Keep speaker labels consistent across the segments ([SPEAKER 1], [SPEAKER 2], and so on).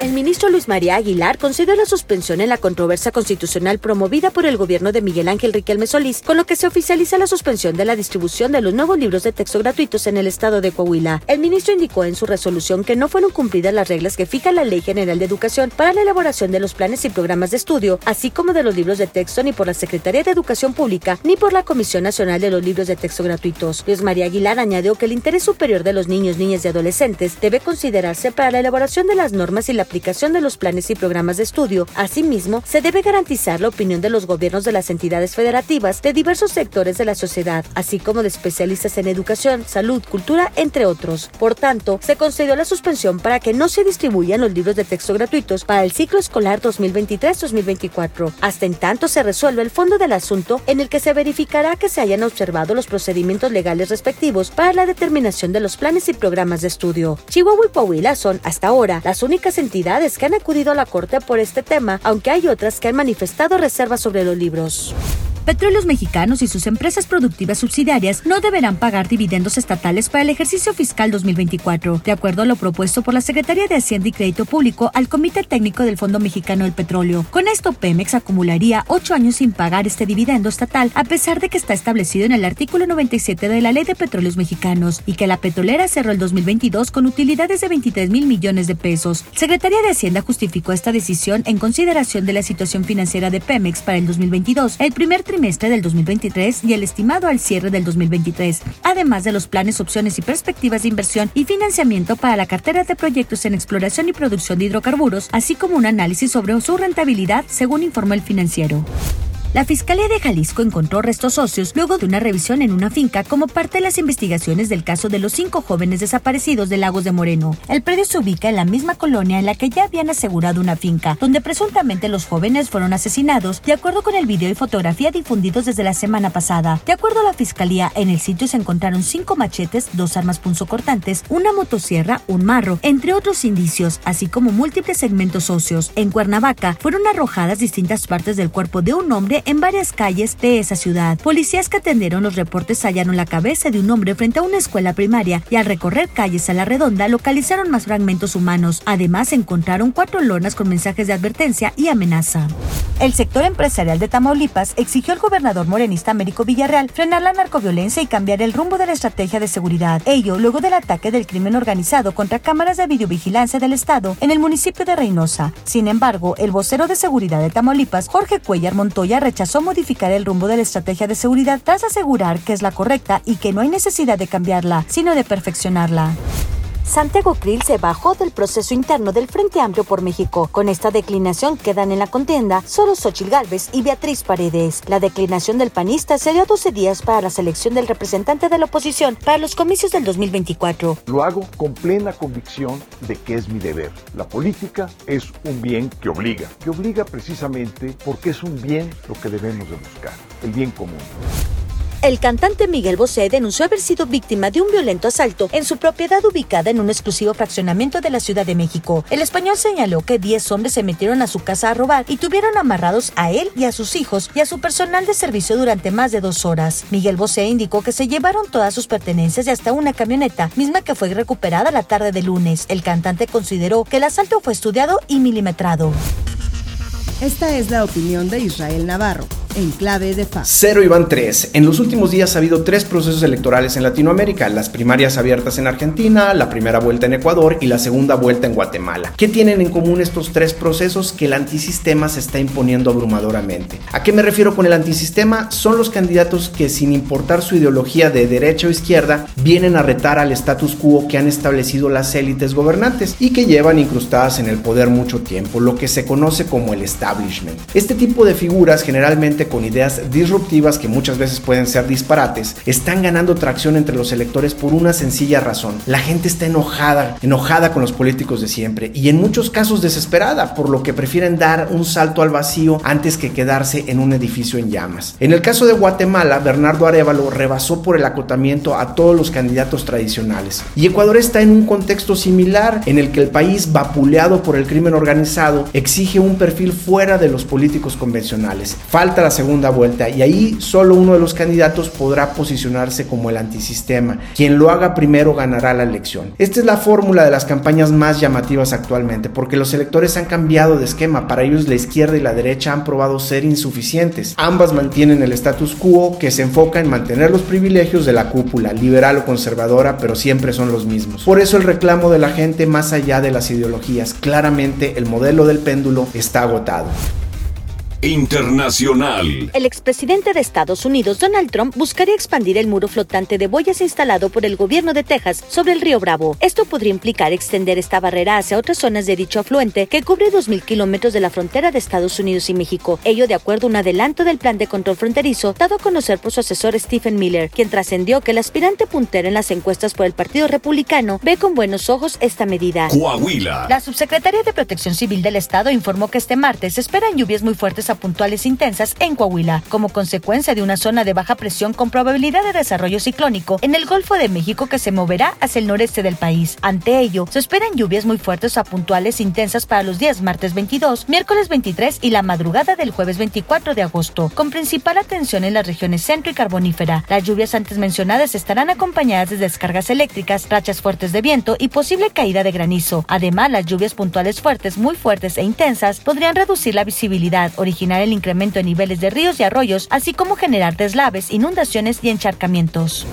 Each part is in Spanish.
[SPEAKER 1] El ministro Luis María Aguilar concedió la suspensión en la controversia constitucional promovida por el gobierno de Miguel Ángel Riquelme Solís, con lo que se oficializa la suspensión de la distribución de los nuevos libros de texto gratuitos en el estado de Coahuila. El ministro indicó en su resolución que no fueron cumplidas las reglas que fija la Ley General de Educación para la elaboración de los planes y programas de estudio, así como de los libros de texto ni por la Secretaría de Educación Pública ni por la Comisión Nacional de los Libros de Texto Gratuitos. Luis María Aguilar añadió que el interés superior de los niños, niñas y adolescentes debe considerarse para la elaboración de las normas y la aplicación de los planes y programas de estudio. Asimismo, se debe garantizar la opinión de los gobiernos de las entidades federativas de diversos sectores de la sociedad, así como de especialistas en educación, salud, cultura, entre otros. Por tanto, se concedió la suspensión para que no se distribuyan los libros de texto gratuitos para el ciclo escolar 2023-2024. Hasta en tanto se resuelve el fondo del asunto en el que se verificará que se hayan observado los procedimientos legales respectivos para la determinación de los planes y programas de estudio. Chihuahua y Coahuila son, hasta ahora, las únicas entidades que han acudido a la Corte por este tema, aunque hay otras que han manifestado reservas sobre los libros.
[SPEAKER 2] Petróleos Mexicanos y sus empresas productivas subsidiarias no deberán pagar dividendos estatales para el ejercicio fiscal 2024, de acuerdo a lo propuesto por la Secretaría de Hacienda y Crédito Público al Comité Técnico del Fondo Mexicano del Petróleo. Con esto, Pemex acumularía ocho años sin pagar este dividendo estatal, a pesar de que está establecido en el artículo 97 de la Ley de Petróleos Mexicanos y que la petrolera cerró el 2022 con utilidades de 23 mil millones de pesos. Secretaría de Hacienda justificó esta decisión en consideración de la situación financiera de Pemex para el 2022, el primer trimestre del 2023 y el estimado al cierre del 2023, además de los planes, opciones y perspectivas de inversión y financiamiento para la cartera de proyectos en exploración y producción de hidrocarburos, así como un análisis sobre su rentabilidad, según informó el financiero. La Fiscalía de Jalisco encontró restos óseos luego de una revisión en una finca como parte de las investigaciones del caso de los cinco jóvenes desaparecidos de Lagos de Moreno. El predio se ubica en la misma colonia en la que ya habían asegurado una finca, donde presuntamente los jóvenes fueron asesinados, de acuerdo con el video y fotografía difundidos desde la semana pasada. De acuerdo a la Fiscalía, en el sitio se encontraron cinco machetes, dos armas punzocortantes, una motosierra, un marro, entre otros indicios, así como múltiples segmentos óseos. En Cuernavaca fueron arrojadas distintas partes del cuerpo de un hombre en varias calles de esa ciudad. Policías que atendieron los reportes hallaron la cabeza de un hombre frente a una escuela primaria y al recorrer calles a la redonda localizaron más fragmentos humanos. Además encontraron cuatro lonas con mensajes de advertencia y amenaza. El sector empresarial de Tamaulipas exigió al gobernador morenista Américo Villarreal frenar la narcoviolencia y cambiar el rumbo de la estrategia de seguridad. Ello luego del ataque del crimen organizado contra cámaras de videovigilancia del Estado en el municipio de Reynosa. Sin embargo, el vocero de seguridad de Tamaulipas, Jorge Cuellar Montoya, rechazó modificar el rumbo de la estrategia de seguridad tras asegurar que es la correcta y que no hay necesidad de cambiarla, sino de perfeccionarla.
[SPEAKER 1] Santiago Krill se bajó del proceso interno del Frente Amplio por México. Con esta declinación quedan en la contienda solo Xochil Gálvez y Beatriz Paredes. La declinación del panista se dio 12 días para la selección del representante de la oposición para los comicios del 2024.
[SPEAKER 3] Lo hago con plena convicción de que es mi deber. La política es un bien que obliga, que obliga precisamente porque es un bien lo que debemos de buscar, el bien común.
[SPEAKER 1] El cantante Miguel Bosé denunció haber sido víctima de un violento asalto en su propiedad ubicada en un exclusivo fraccionamiento de la Ciudad de México. El español señaló que 10 hombres se metieron a su casa a robar y tuvieron amarrados a él y a sus hijos y a su personal de servicio durante más de dos horas. Miguel Bosé indicó que se llevaron todas sus pertenencias y hasta una camioneta, misma que fue recuperada la tarde de lunes. El cantante consideró que el asalto fue estudiado y milimetrado.
[SPEAKER 4] Esta es la opinión de Israel Navarro, en clave de FA.
[SPEAKER 5] Cero y van tres. En los últimos días ha habido tres procesos electorales en Latinoamérica, las primarias abiertas en Argentina, la primera vuelta en Ecuador y la segunda vuelta en Guatemala. ¿Qué tienen en común estos tres procesos? Que el antisistema se está imponiendo abrumadoramente. ¿A qué me refiero con el antisistema? Son los candidatos que sin importar su ideología de derecha o izquierda, vienen a retar al status quo que han establecido las élites gobernantes y que llevan incrustadas en el poder mucho tiempo, lo que se conoce como el establishment. Este tipo de figuras generalmente con ideas disruptivas que muchas veces pueden ser disparates, están ganando tracción entre los electores por una sencilla razón. La gente está enojada, enojada con los políticos de siempre y en muchos casos desesperada, por lo que prefieren dar un salto al vacío antes que quedarse en un edificio en llamas. En el caso de Guatemala, Bernardo Arevalo rebasó por el acotamiento a todos los candidatos tradicionales. Y Ecuador está en un contexto similar en el que el país, vapuleado por el crimen organizado, exige un perfil fuera de los políticos convencionales. Falta la segunda vuelta y ahí solo uno de los candidatos podrá posicionarse como el antisistema. Quien lo haga primero ganará la elección. Esta es la fórmula de las campañas más llamativas actualmente, porque los electores han cambiado de esquema. Para ellos la izquierda y la derecha han probado ser insuficientes. Ambas mantienen el status quo que se enfoca en mantener los privilegios de la cúpula, liberal o conservadora, pero siempre son los mismos. Por eso el reclamo de la gente más allá de las ideologías. Claramente el modelo del péndulo está agotado.
[SPEAKER 6] Internacional.
[SPEAKER 1] El expresidente de Estados Unidos, Donald Trump, buscaría expandir el muro flotante de boyas instalado por el gobierno de Texas sobre el río Bravo. Esto podría implicar extender esta barrera hacia otras zonas de dicho afluente que cubre 2.000 kilómetros de la frontera de Estados Unidos y México. Ello de acuerdo a un adelanto del plan de control fronterizo dado a conocer por su asesor Stephen Miller, quien trascendió que el aspirante puntero en las encuestas por el Partido Republicano ve con buenos ojos esta medida.
[SPEAKER 6] Coahuila.
[SPEAKER 2] La subsecretaría de Protección Civil del Estado informó que este martes esperan lluvias muy fuertes a puntuales intensas en Coahuila, como consecuencia de una zona de baja presión con probabilidad de desarrollo ciclónico en el Golfo de México que se moverá hacia el noreste del país. Ante ello, se esperan lluvias muy fuertes a puntuales intensas para los días martes 22, miércoles 23 y la madrugada del jueves 24 de agosto, con principal atención en las regiones centro y carbonífera. Las lluvias antes mencionadas estarán acompañadas de descargas eléctricas, rachas fuertes de viento y posible caída de granizo. Además, las lluvias puntuales fuertes, muy fuertes e intensas podrían reducir la visibilidad, el incremento de niveles de ríos y arroyos, así como generar deslaves, inundaciones y encharcamientos.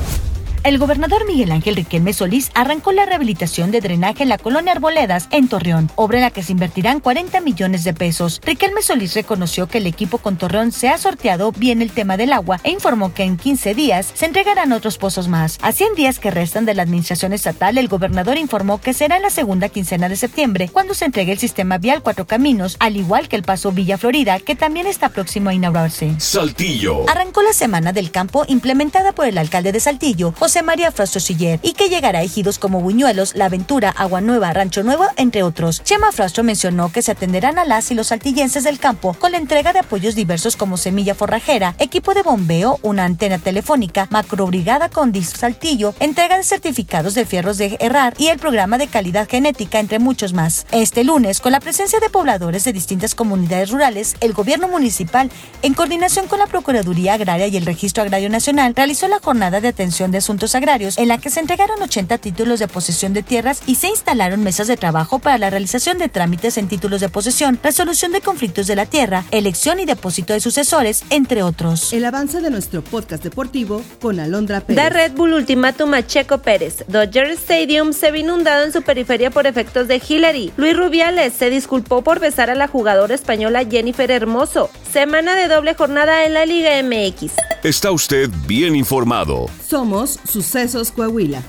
[SPEAKER 2] El gobernador Miguel Ángel Riquelme Solís arrancó la rehabilitación de drenaje en la colonia Arboledas, en Torreón, obra en la que se invertirán 40 millones de pesos. Riquelme Solís reconoció que el equipo con Torreón se ha sorteado bien el tema del agua e informó que en 15 días se entregarán otros pozos más. A 100 días que restan de la administración estatal, el gobernador informó que será en la segunda quincena de septiembre cuando se entregue el sistema vial Cuatro Caminos, al igual que el paso Villa Florida, que también está próximo a inaugurarse.
[SPEAKER 6] Saltillo.
[SPEAKER 1] Arrancó la Semana del Campo implementada por el alcalde de Saltillo, José María Frastro Siller, y que llegará a ejidos como Buñuelos, La Aventura, Agua Nueva, Rancho Nuevo, entre otros. Chema Frastro mencionó que se atenderán a las y los saltillenses del campo con la entrega de apoyos diversos como semilla forrajera, equipo de bombeo, una antena telefónica, macrobrigada con disc saltillo, entrega de certificados de fierros de errar y el programa de calidad genética, entre muchos más. Este lunes, con la presencia de pobladores de distintas comunidades rurales, el gobierno municipal, en coordinación con la Procuraduría Agraria y el Registro Agrario Nacional, realizó la jornada de atención de asuntos agrarios en la que se entregaron 80 títulos de posesión de tierras y se instalaron mesas de trabajo para la realización de trámites en títulos de posesión, resolución de conflictos de la tierra, elección y depósito de sucesores, entre otros.
[SPEAKER 4] El avance de nuestro podcast deportivo con Alondra Pérez.
[SPEAKER 7] Da Red Bull ultimátum a Checo Pérez. Dodger Stadium se ve inundado en su periferia por efectos de Hillary. Luis Rubiales se disculpó por besar a la jugadora española Jennifer Hermoso. Semana de doble jornada en la Liga MX.
[SPEAKER 6] Está usted bien informado.
[SPEAKER 4] Somos Sucesos Coahuila.